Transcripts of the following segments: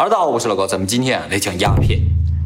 哈喽，大家好，我是老高，咱们今天啊来讲鸦片。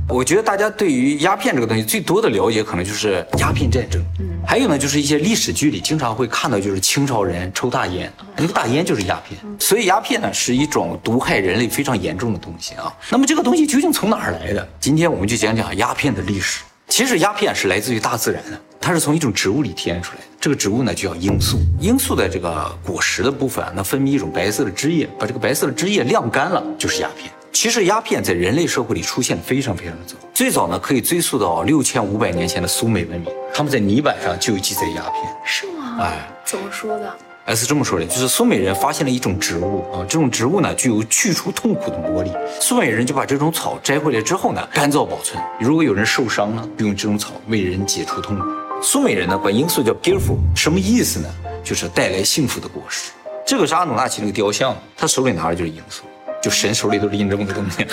我觉得大家对于鸦片这个东西最多的了解，可能就是鸦片战争，嗯，还有呢就是一些历史剧里经常会看到，就是清朝人抽大烟，那个大烟就是鸦片，所以鸦片呢是一种毒害人类非常严重的东西啊。那么这个东西究竟从哪儿来的？今天我们就讲讲鸦片的历史。其实鸦片是来自于大自然的，它是从一种植物里提炼出来的。这个植物呢就叫罂粟，罂粟的这个果实的部分啊，那分泌一种白色的汁液，把这个白色的汁液晾干了，就是鸦片。其实鸦片在人类社会里出现的非常非常的早，最早呢可以追溯到六千五百年前的苏美文明，他们在泥板上就有记载鸦片。是吗？哎，怎么说的？哎，是这么说的，就是苏美人发现了一种植物啊，这种植物呢具有去除痛苦的魔力。苏美人就把这种草摘回来之后呢，干燥保存。如果有人受伤呢，就用这种草为人解除痛苦。苏美人呢管罂粟叫 beautiful，什么意思呢？就是带来幸福的果实。这个是阿努纳奇那个雕像，他手里拿的就是罂粟。就神手里都拎这么个东西，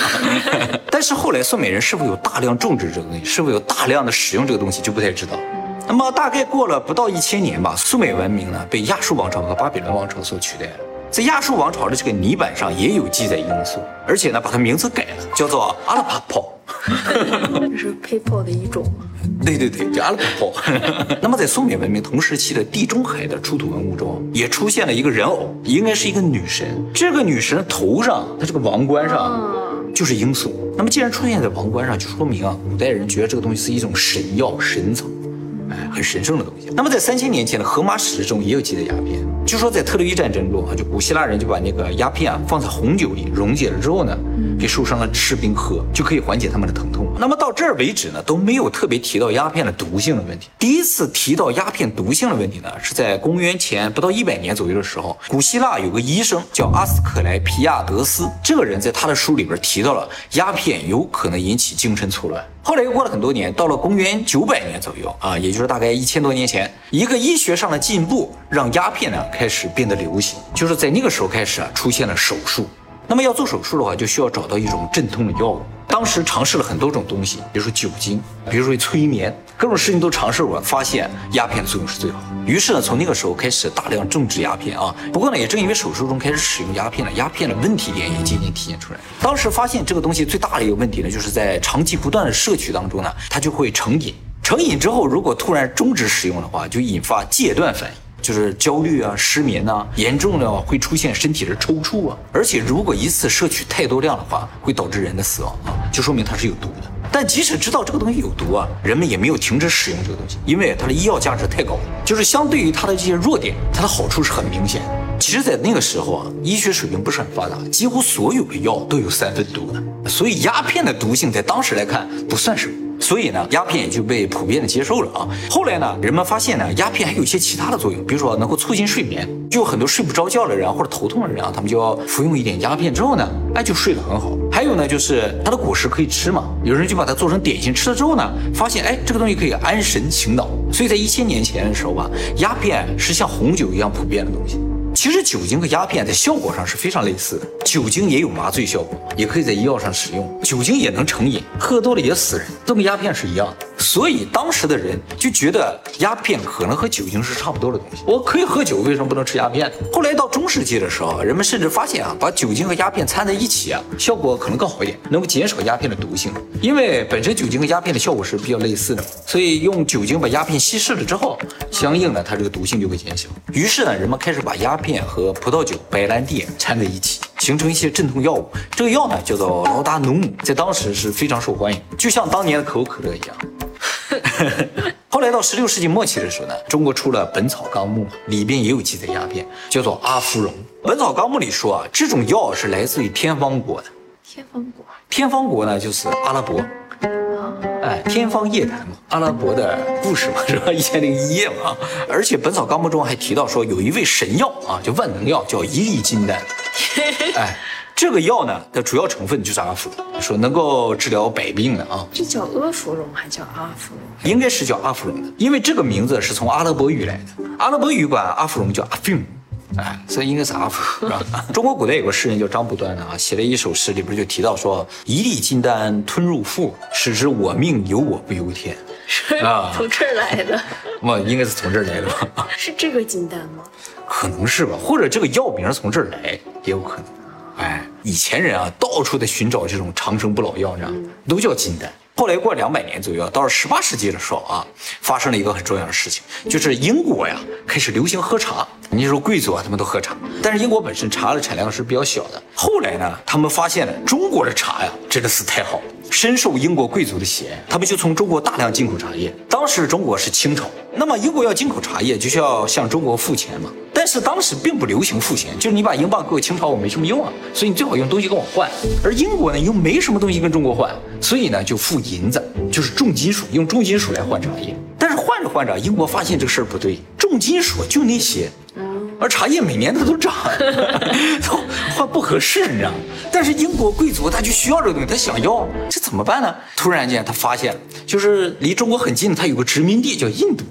但是后来宋美人是否有大量种植这个东西，是否有大量的使用这个东西就不太知道。那么大概过了不到一千年吧，苏美文明呢被亚述王朝和巴比伦王朝所取代了。在亚述王朝的这个泥板上也有记载罂粟，而且呢把它名字改了，叫做阿拉帕泡。这是 people 的一种 吗？对对对，叫阿拉帕泡。那么在苏美文明同时期的地中海的出土文物中，也出现了一个人偶，应该是一个女神。这个女神头上，她这个王冠上就是罂粟。那么既然出现在王冠上，就说明啊，古代人觉得这个东西是一种神药神草，哎，很神圣的东西。那么在三千年前的荷马史诗中也有记载鸦片。据说在特洛伊战争中啊，就古希腊人就把那个鸦片啊放在红酒里溶解了之后呢，给受伤的士兵喝，就可以缓解他们的疼痛。那么到这儿为止呢，都没有特别提到鸦片的毒性的问题。第一次提到鸦片毒性的问题呢，是在公元前不到一百年左右的时候，古希腊有个医生叫阿斯克莱皮亚德斯，这个人在他的书里边提到了鸦片有可能引起精神错乱。后来又过了很多年，到了公元九百年左右啊，也就是大概一千多年前，一个医学上的进步让鸦片呢开始变得流行，就是在那个时候开始啊出现了手术。那么要做手术的话，就需要找到一种镇痛的药物。当时尝试了很多种东西，比如说酒精，比如说催眠，各种事情都尝试过，发现鸦片作用是最好的。于是呢，从那个时候开始大量种植鸦片啊。不过呢，也正因为手术中开始使用鸦片了，鸦片的问题点也渐渐体现出来。当时发现这个东西最大的一个问题呢，就是在长期不断的摄取当中呢，它就会成瘾。成瘾之后，如果突然终止使用的话，就引发戒断反应。就是焦虑啊、失眠呐，严重的会出现身体的抽搐啊，而且如果一次摄取太多量的话，会导致人的死亡啊，就说明它是有毒的。但即使知道这个东西有毒啊，人们也没有停止使用这个东西，因为它的医药价值太高了。就是相对于它的这些弱点，它的好处是很明显。其实，在那个时候啊，医学水平不是很发达，几乎所有的药都有三分毒的，所以鸦片的毒性在当时来看不算什么。所以呢，鸦片也就被普遍的接受了啊。后来呢，人们发现呢，鸦片还有一些其他的作用，比如说能够促进睡眠，就有很多睡不着觉的人或者头痛的人啊，他们就要服用一点鸦片之后呢，哎，就睡得很好。还有呢，就是它的果实可以吃嘛，有人就把它做成点心吃了之后呢，发现哎，这个东西可以安神醒脑。所以在一千年前的时候吧，鸦片是像红酒一样普遍的东西。其实酒精和鸦片在效果上是非常类似的，酒精也有麻醉效果，也可以在医药上使用。酒精也能成瘾，喝多了也死人，都跟鸦片是一样的。所以当时的人就觉得鸦片可能和酒精是差不多的东西。我可以喝酒，为什么不能吃鸦片？后来到中世纪的时候，人们甚至发现啊，把酒精和鸦片掺在一起啊，效果可能更好一点，能够减少鸦片的毒性。因为本身酒精和鸦片的效果是比较类似的，所以用酒精把鸦片稀释了之后，相应的它这个毒性就会减小。于是呢，人们开始把鸦片和葡萄酒、白兰地掺在一起，形成一些镇痛药物。这个药呢叫做劳达努姆，在当时是非常受欢迎，就像当年的可口可乐一样。后来到十六世纪末期的时候呢，中国出了《本草纲目》，里边也有记载鸦片，叫做阿芙蓉。《本草纲目》里说啊，这种药是来自于天方国的。天方国，天方国呢就是阿拉伯。哎，天方夜谭嘛，阿拉伯的故事嘛，是吧？一千零一夜嘛。而且《本草纲目》中还提到说，有一味神药啊，叫万能药，叫一粒金丹。哎。这个药呢的主要成分就是阿芙蓉，说能够治疗百病的啊。这叫阿芙蓉还叫阿芙蓉？应该是叫阿芙蓉的，因为这个名字是从阿拉伯语来的。阿拉伯语管阿芙蓉叫阿菲姆，哎，所以应该是阿。中国古代有个诗人叫张不端的啊，写了一首诗，里边就提到说：“一粒金丹吞入腹，使之我命由我不由天。”是 啊，从这儿来的。我应该是从这儿来的吧？是这个金丹吗？可能是吧，或者这个药名从这儿来也有可能。哎，以前人啊，到处在寻找这种长生不老药，你知道吗？都叫金丹。后来过两百年左右，到了十八世纪的时候啊，发生了一个很重要的事情，就是英国呀开始流行喝茶。你说贵族啊，他们都喝茶，但是英国本身茶的产量是比较小的。后来呢，他们发现了中国的茶呀，真的是太好了，深受英国贵族的喜爱，他们就从中国大量进口茶叶。当时中国是清朝，那么英国要进口茶叶，就需要向中国付钱嘛。但是当时并不流行付钱，就是你把英镑给我清朝，我没什么用啊，所以你最好用东西跟我换。而英国呢又没什么东西跟中国换，所以呢就付银子，就是重金属，用重金属来换茶叶。但是换着换着，英国发现这个事儿不对，重金属就那些，而茶叶每年它都涨，都换不合适，你知道吗？但是英国贵族他就需要这个东西，他想要，这怎么办呢？突然间他发现，就是离中国很近，他有个殖民地叫印度。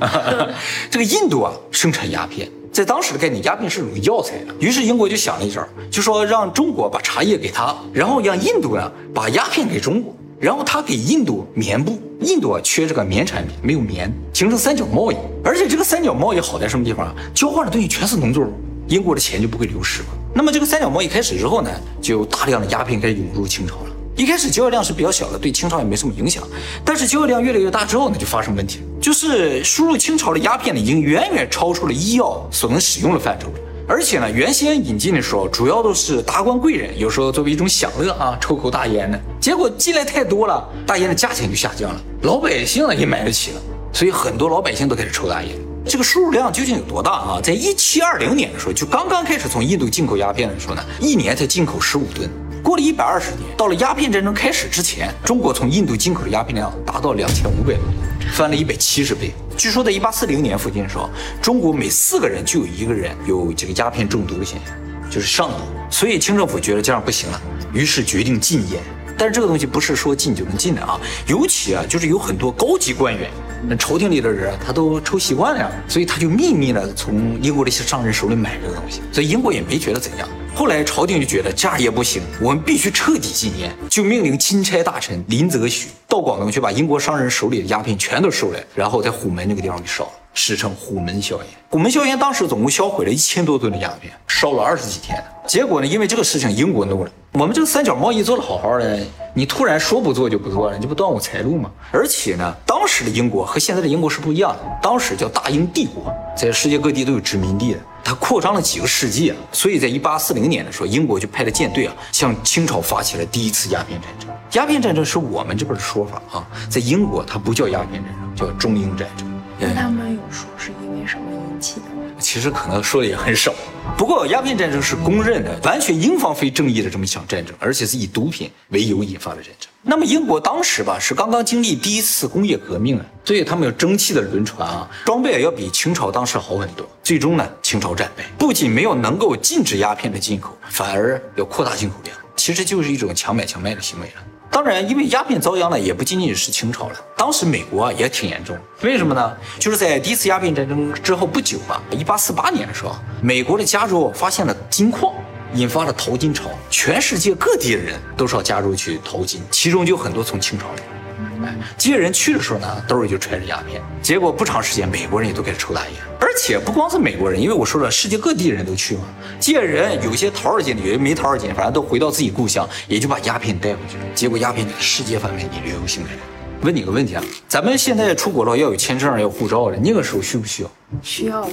这个印度啊，生产鸦片，在当时的概念，鸦片是种药材啊。于是英国就想了一招，就说让中国把茶叶给他，然后让印度呢把鸦片给中国，然后他给印度棉布。印度啊缺这个棉产品，没有棉，形成三角贸易。而且这个三角贸易好在什么地方啊？交换的东西全是农作物，英国的钱就不会流失嘛。那么这个三角贸易开始之后呢，就大量的鸦片开始涌入清朝了。一开始交易量是比较小的，对清朝也没什么影响。但是交易量越来越大之后呢，就发生问题了，就是输入清朝的鸦片呢，已经远远超出了医药所能使用的范畴。而且呢，原先引进的时候，主要都是达官贵人，有时候作为一种享乐啊，抽口大烟的。结果进来太多了，大烟的价钱就下降了，老百姓呢也买得起了，所以很多老百姓都开始抽大烟。这个输入量究竟有多大啊？在一七二零年的时候，就刚刚开始从印度进口鸦片的时候呢，一年才进口十五吨。过了一百二十年，到了鸦片战争开始之前，中国从印度进口的鸦片量达到两千五百多吨，翻了一百七十倍。据说在一八四零年附近的时候，中国每四个人就有一个人有这个鸦片中毒的现象，就是上瘾。所以清政府觉得这样不行了，于是决定禁烟。但是这个东西不是说禁就能禁的啊，尤其啊，就是有很多高级官员，那朝廷里的人他都抽习惯了呀，所以他就秘密的从英国的一些商人手里买这个东西，所以英国也没觉得怎样。后来朝廷就觉得这样也不行，我们必须彻底禁烟，就命令钦差大臣林则徐到广东去把英国商人手里的鸦片全都收来，然后在虎门那个地方给烧。了，史称虎门销烟。虎门销烟当时总共销毁了一千多吨的鸦片，烧了二十几天。结果呢，因为这个事情，英国怒了。我们这个三角贸易做得好好的，你突然说不做就不做了，你这不断我财路吗？而且呢，当时的英国和现在的英国是不一样的，当时叫大英帝国，在世界各地都有殖民地的。它扩张了几个世纪啊，所以在一八四零年的时候，英国就派了舰队啊，向清朝发起了第一次鸦片战争。鸦片战争是我们这边的说法啊，在英国它不叫鸦片战争，叫中英战争。那他们有说是因为什么引起的？其实可能说的也很少。不过鸦片战争是公认的，完全英方非正义的这么一场战争，而且是以毒品为由引发的战争。那么英国当时吧是刚刚经历第一次工业革命啊，所以他们有蒸汽的轮船啊，装备要比清朝当时好很多。最终呢，清朝战败，不仅没有能够禁止鸦片的进口，反而要扩大进口量，其实就是一种强买强卖的行为了。当然，因为鸦片遭殃呢，也不仅仅是清朝了，当时美国啊也挺严重。为什么呢？就是在第一次鸦片战争之后不久吧，一八四八年的时候，美国的加州发现了金矿，引发了淘金潮，全世界各地的人都上加州去淘金，其中就很多从清朝来。哎，这些人去的时候呢，兜里就揣着鸦片，结果不长时间，美国人也都开始抽大烟，而且不光是美国人，因为我说了，世界各地人都去嘛，这些人有些逃着金的，有些没逃着金，反正都回到自己故乡，也就把鸦片带回去了，结果鸦片在世界范围内流行开来。问你个问题啊，咱们现在出国了要有签证，要护照的，那个时候需不需要？需要吧？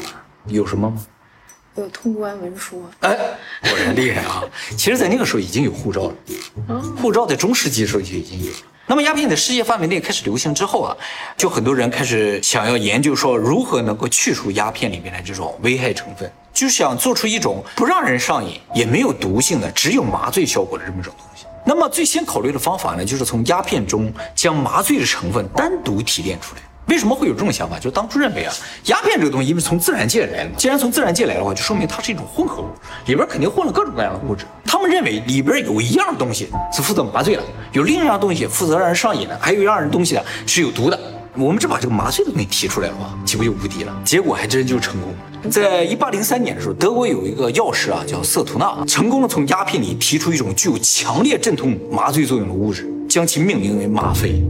有什么吗？有通关文书。哎，果然厉害啊！其实，在那个时候已经有护照了，护照在中世纪的时候就已经有了。那么鸦片在世界范围内开始流行之后啊，就很多人开始想要研究说如何能够去除鸦片里面的这种危害成分，就想做出一种不让人上瘾也没有毒性的，只有麻醉效果的这么一种东西。那么最先考虑的方法呢，就是从鸦片中将麻醉的成分单独提炼出来。为什么会有这种想法？就当初认为啊，鸦片这个东西因为从自然界来的，既然从自然界来的话，就说明它是一种混合物，里边肯定混了各种各样的物质。他们认为里边有一样东西是负责麻醉的，有另一样东西负责让人上瘾的，还有一样东西呢是有毒的。我们只把这个麻醉的东西提出来的话，岂不就无敌了？结果还真就成功。在一八零三年的时候，德国有一个药师啊，叫瑟图纳，成功的从鸦片里提出一种具有强烈镇痛麻醉作用的物质，将其命名为吗啡。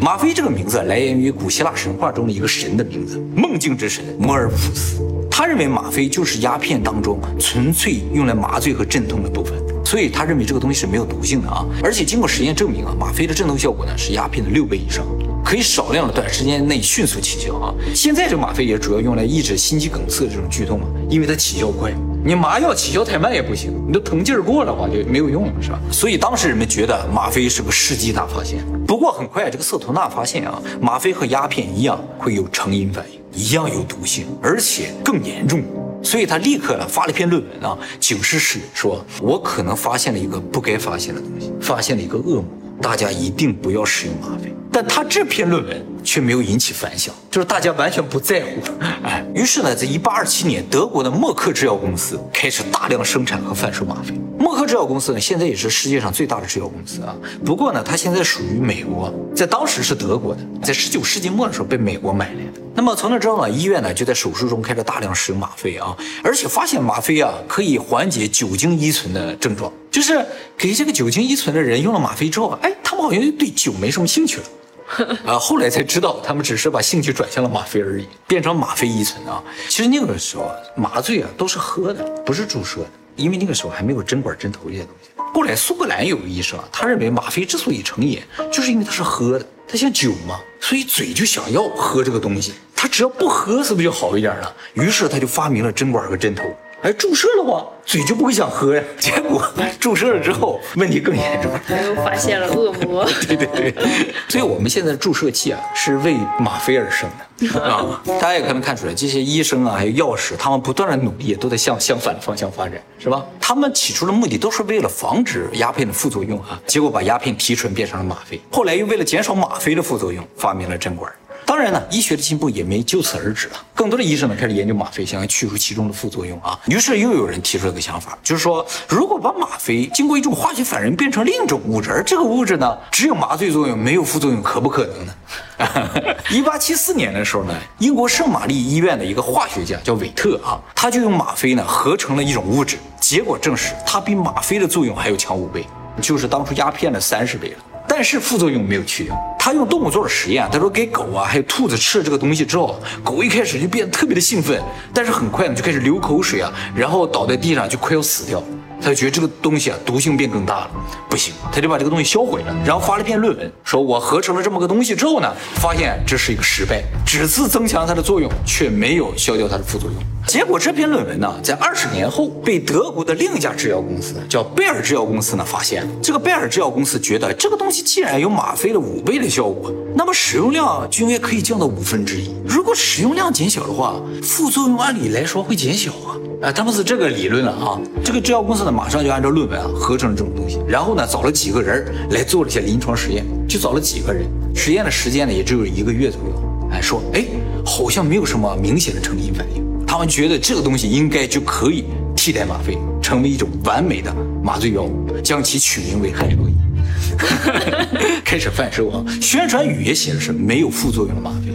吗啡这个名字来源于古希腊神话中的一个神的名字——梦境之神摩尔普斯。他认为吗啡就是鸦片当中纯粹用来麻醉和镇痛的部分，所以他认为这个东西是没有毒性的啊。而且经过实验证明啊，吗啡的镇痛效果呢是鸦片的六倍以上，可以少量的短时间内迅速起效啊。现在这吗啡也主要用来抑制心肌梗塞这种剧痛啊，因为它起效快。你麻药起效太慢也不行，你都疼劲儿过了话就没有用了，是吧？所以当时人们觉得吗啡是个世纪大发现。不过很快这个瑟图纳发现啊，吗啡和鸦片一样会有成瘾反应，一样有毒性，而且更严重。所以他立刻呢发了一篇论文啊，警示世人说：“我可能发现了一个不该发现的东西，发现了一个恶魔，大家一定不要使用吗啡。”但他这篇论文却没有引起反响，就是大家完全不在乎。哎，于是呢，在一八二七年，德国的默克制药公司开始大量生产和贩售吗啡。默克制药公司呢，现在也是世界上最大的制药公司啊。不过呢，它现在属于美国，在当时是德国的，在十九世纪末的时候被美国买来的。那么从那之后呢，医院呢就在手术中开始大量使用吗啡啊，而且发现吗啡啊可以缓解酒精依存的症状，就是给这个酒精依存的人用了吗啡之后，哎，他们好像对酒没什么兴趣了。啊，后来才知道，他们只是把兴趣转向了吗啡而已，变成吗啡依存啊。其实那个时候麻醉啊都是喝的，不是注射的，因为那个时候还没有针管针头这些东西。后来苏格兰有个医生啊，他认为吗啡之所以成瘾，就是因为它是喝的，它像酒嘛，所以嘴就想要喝这个东西。他只要不喝，是不是就好一点了？于是他就发明了针管和针头。哎，注射的话，嘴就不会想喝呀。结果 注射了之后，问题更严重。他又发现了恶魔。对对对，所以我们现在的注射器啊，是为吗啡而生的啊。大家也可能看出来，这些医生啊，还有药师，他们不断的努力，都在向相反的方向发展，是吧？他们起初的目的都是为了防止鸦片的副作用啊，结果把鸦片提纯变成了吗啡。后来又为了减少吗啡的副作用，发明了针管。当然呢，医学的进步也没就此而止了。更多的医生呢开始研究吗啡，想要去除其中的副作用啊。于是又有人提出了个想法，就是说，如果把吗啡经过一种化学反应变成另一种物质，而这个物质呢只有麻醉作用，没有副作用，可不可能呢？一八七四年的时候呢，英国圣玛丽医院的一个化学家叫韦特啊，他就用吗啡呢合成了一种物质，结果证实它比吗啡的作用还要强五倍，就是当初鸦片的三十倍了。但是副作用没有去掉。他用动物做了实验，他说给狗啊还有兔子吃了这个东西之后，狗一开始就变得特别的兴奋，但是很快呢就开始流口水啊，然后倒在地上就快要死掉。他就觉得这个东西啊毒性变更大了，不行，他就把这个东西销毁了，然后发了篇论文，说我合成了这么个东西之后呢，发现这是一个失败，只是增强它的作用，却没有消掉它的副作用。结果这篇论文呢，在二十年后被德国的另一家制药公司叫贝尔制药公司呢发现。这个贝尔制药公司觉得这个东西既然有吗啡的五倍的效果，那么使用量就应该可以降到五分之一。如使用量减小的话，副作用按理来说会减小啊。啊，他们是这个理论了啊。这个制药公司呢，马上就按照论文啊合成了这种东西，然后呢找了几个人来做了一些临床实验，就找了几个人，实验的时间呢也只有一个月左右。哎，说哎好像没有什么明显的成瘾反应，他们觉得这个东西应该就可以替代吗啡，成为一种完美的麻醉药物，将其取名为海洛因，开始贩售啊。宣传语也写的是没有副作用的吗啡。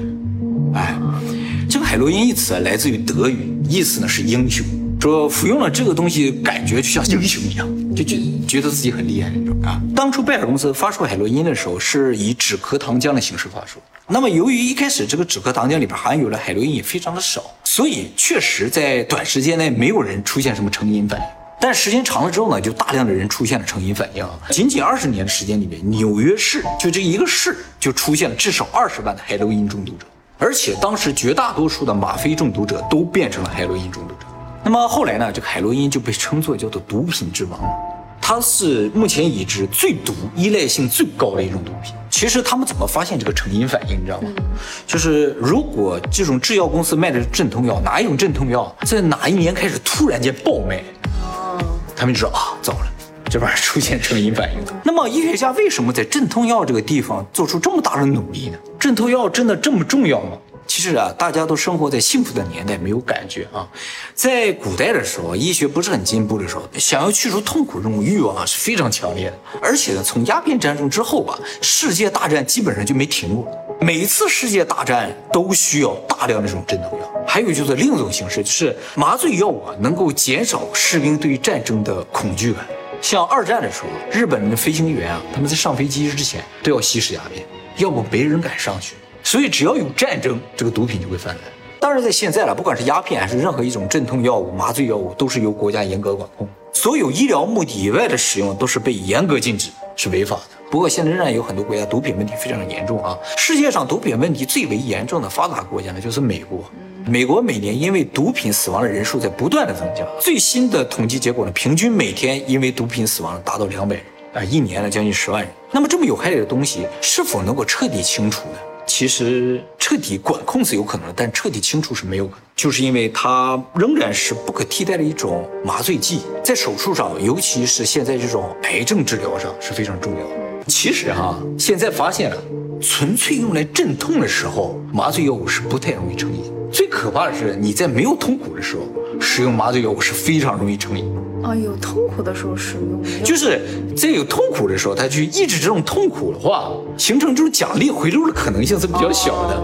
海洛因一词啊来自于德语，意思呢是英雄。说服用了这个东西，感觉就像英雄一样，就觉觉得自己很厉害那种啊。当初拜耳公司发售海洛因的时候，是以止咳糖浆的形式发售。那么由于一开始这个止咳糖浆里边含有的海洛因也非常的少，所以确实在短时间内没有人出现什么成瘾反应。但时间长了之后呢，就大量的人出现了成瘾反应。仅仅二十年的时间里面，纽约市就这一个市就出现了至少二十万的海洛因中毒者，而且当时绝大多数的吗啡中毒者都变成了海洛因中毒者。那么后来呢，这个海洛因就被称作叫做毒品之王，它是目前已知最毒、依赖性最高的一种毒品。其实他们怎么发现这个成瘾反应，你知道吗？就是如果这种制药公司卖的镇痛药，哪一种镇痛药在哪一年开始突然间爆卖，他们就说啊，糟了，这玩意儿出现成瘾反应了。那么医学家为什么在镇痛药这个地方做出这么大的努力呢？镇痛药真的这么重要吗？其实啊，大家都生活在幸福的年代，没有感觉啊。在古代的时候，医学不是很进步的时候，想要去除痛苦这种欲望啊是非常强烈的。而且呢，从鸦片战争之后吧，世界大战基本上就没停过。每一次世界大战都需要大量的这种镇痛药。还有就是另一种形式，就是麻醉药啊，能够减少士兵对于战争的恐惧感。像二战的时候，日本的飞行员啊，他们在上飞机之前都要吸食鸦片，要不没人敢上去。所以只要有战争，这个毒品就会泛滥。当然。在现在了，不管是鸦片还是任何一种镇痛药物、麻醉药物，都是由国家严格管控，所有医疗目的以外的使用都是被严格禁止，是违法的。不过现在仍然有很多国家毒品问题非常严重啊。世界上毒品问题最为严重的发达国家呢，就是美国。美国每年因为毒品死亡的人数在不断的增加，最新的统计结果呢，平均每天因为毒品死亡达到两百人啊，一年呢将近十万人。那么这么有害的东西，是否能够彻底清除呢？其实彻底管控是有可能的，但彻底清除是没有可能，就是因为它仍然是不可替代的一种麻醉剂，在手术上，尤其是现在这种癌症治疗上是非常重要的。其实哈，现在发现了，纯粹用来镇痛的时候，麻醉药物是不太容易成瘾。最可怕的是，你在没有痛苦的时候使用麻醉药物是非常容易成瘾。啊，有痛苦的时候使用，就是在有痛苦的时候，他去抑制这种痛苦的话，形成这种奖励回路的可能性是比较小的。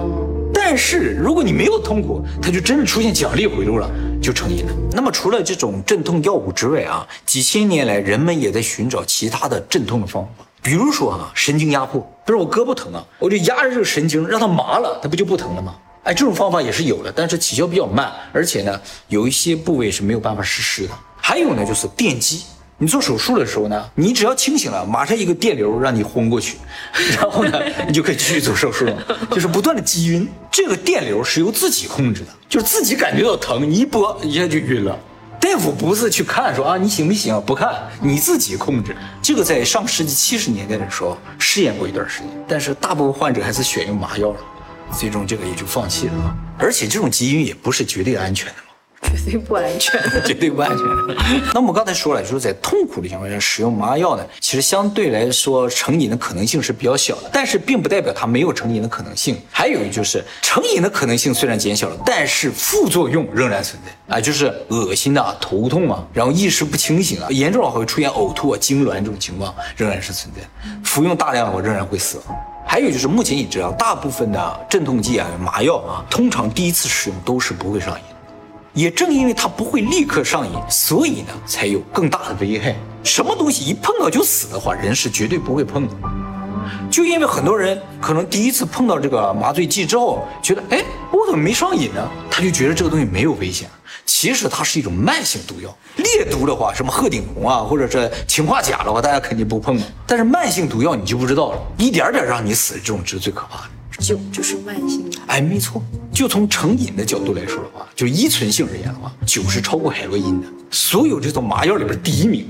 但是如果你没有痛苦，它就真的出现奖励回路了，就成瘾了。那么除了这种镇痛药物之外啊，几千年来人们也在寻找其他的镇痛的方法，比如说啊，神经压迫，比如我胳膊疼啊，我就压着这个神经让它麻了，它不就不疼了吗？哎，这种方法也是有的，但是起效比较慢，而且呢，有一些部位是没有办法实施的。还有呢，就是电击。你做手术的时候呢，你只要清醒了，马上一个电流让你昏过去，然后呢，你就可以继续做手术了。就是不断的击晕，这个电流是由自己控制的，就是自己感觉到疼，你一拨一下就晕了。大夫不是去看说啊你行不行，不看，你自己控制。这个在上世纪七十年代的时候试验过一段时间，但是大部分患者还是选用麻药了。最终这个也就放弃了，而且这种基因也不是绝对安全的，对不安全，绝对不安全。那我们刚才说了，就是在痛苦的情况下使用麻药呢，其实相对来说成瘾的可能性是比较小的，但是并不代表它没有成瘾的可能性。还有就是成瘾的可能性虽然减小了，但是副作用仍然存在啊，就是恶心啊、头痛啊，然后意识不清醒啊，严重的话会出现呕吐啊、痉挛这种情况仍然是存在。服用大量的话仍然会死亡。还有就是，目前已知啊，大部分的镇痛剂啊、麻药啊，通常第一次使用都是不会上瘾。也正因为它不会立刻上瘾，所以呢，才有更大的危害。什么东西一碰到就死的话，人是绝对不会碰的。就因为很多人可能第一次碰到这个麻醉剂之后，觉得哎，我怎么没上瘾呢？他就觉得这个东西没有危险。其实它是一种慢性毒药，烈毒的话，什么鹤顶红啊，或者是氰化钾的话，大家肯定不碰。但是慢性毒药你就不知道了，一点点让你死，这种是最可怕的。酒就是慢性的，哎，没错。就从成瘾的角度来说的话，就依存性而言的话，酒是超过海洛因的，所有这种麻药里边第一名。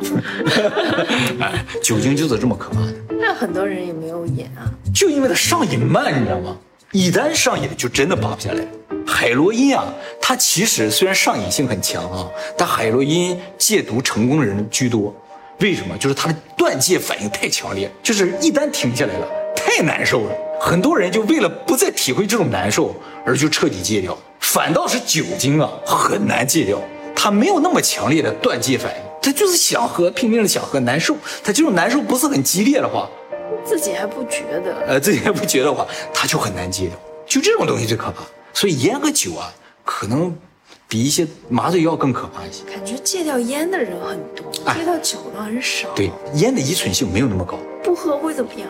哎，酒精就是这么可怕的。那很多人也没有瘾啊，就因为它上瘾慢，你知道吗？一旦上瘾，就真的拔不下来。海洛因啊，它其实虽然上瘾性很强啊，但海洛因戒毒成功的人居多。为什么？就是它的断戒反应太强烈，就是一旦停下来了，太难受了。很多人就为了不再体会这种难受，而就彻底戒掉。反倒是酒精啊，很难戒掉，它没有那么强烈的断戒反应，他就是想喝，拼命的想喝，难受。他这种难受不是很激烈的话，自己还不觉得，呃，自己还不觉得话，他就很难戒掉。就这种东西最可怕。所以烟和酒啊，可能比一些麻醉药更可怕一些。感觉戒掉烟的人很多，戒掉酒的很少。对，烟的依存性没有那么高。不喝会怎么样？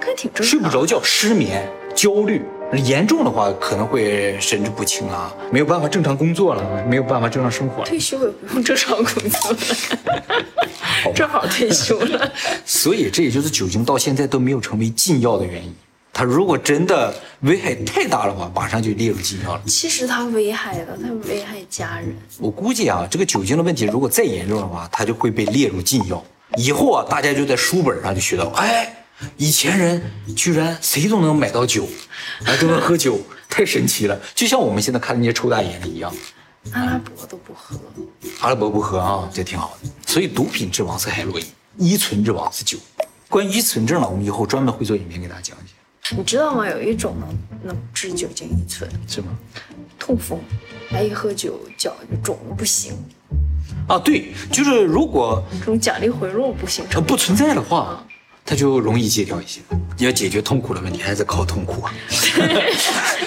看挺正常。睡不着觉、失眠、焦虑，严重的话可能会神志不清啊，没有办法正常工作了，没有办法正常生活了。退休也不用正常工作了，正好退休了。所以这也就是酒精到现在都没有成为禁药的原因。它如果真的危害太大的话，马上就列入禁药了。其实它危害了，它危害家人。我估计啊，这个酒精的问题如果再严重的话，它就会被列入禁药。以后啊，大家就在书本上就学到，哎，以前人居然谁都能买到酒，还，都能喝酒，太神奇了。就像我们现在看那些抽大烟的一样。阿拉伯都不喝，阿拉伯不喝啊，这挺好的。所以毒品之王是海洛因，依存之王是酒。关于依存症呢，我们以后专门会做影片给大家讲解。你知道吗？有一种能能治酒精依存，是吗？痛风，他一喝酒脚就肿的不行。啊，对，就是如果这种奖励回路不形成、不存在的话，他就容易戒掉一些。你要解决痛苦的问题，还是靠痛苦啊。